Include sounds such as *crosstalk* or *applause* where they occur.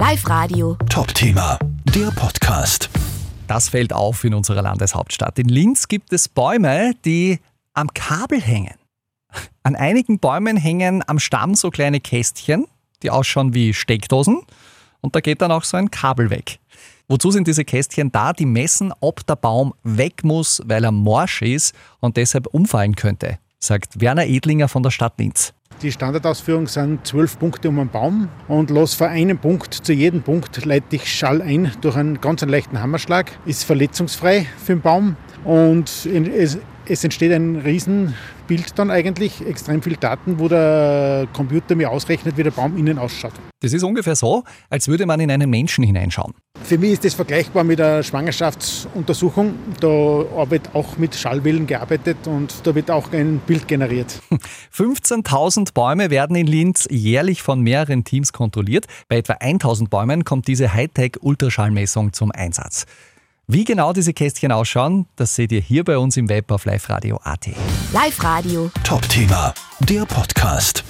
Live Radio. Top-Thema, der Podcast. Das fällt auf in unserer Landeshauptstadt. In Linz gibt es Bäume, die am Kabel hängen. An einigen Bäumen hängen am Stamm so kleine Kästchen, die ausschauen wie Steckdosen. Und da geht dann auch so ein Kabel weg. Wozu sind diese Kästchen da? Die messen, ob der Baum weg muss, weil er morsch ist und deshalb umfallen könnte, sagt Werner Edlinger von der Stadt Linz. Die Standardausführung sind zwölf Punkte um einen Baum und los von einem Punkt zu jedem Punkt leite ich Schall ein durch einen ganz leichten Hammerschlag. Ist verletzungsfrei für den Baum und es, es entsteht ein Riesenbild dann eigentlich, extrem viel Daten, wo der Computer mir ausrechnet, wie der Baum innen ausschaut. Das ist ungefähr so, als würde man in einen Menschen hineinschauen. Für mich ist das vergleichbar mit einer Schwangerschaftsuntersuchung. Da wird auch mit Schallwellen gearbeitet und da wird auch ein Bild generiert. *laughs* 15.000 Bäume werden in Linz jährlich von mehreren Teams kontrolliert. Bei etwa 1.000 Bäumen kommt diese Hightech-Ultraschallmessung zum Einsatz. Wie genau diese Kästchen ausschauen, das seht ihr hier bei uns im Web auf Live Radio AT. Live Radio. Top-Thema, der Podcast.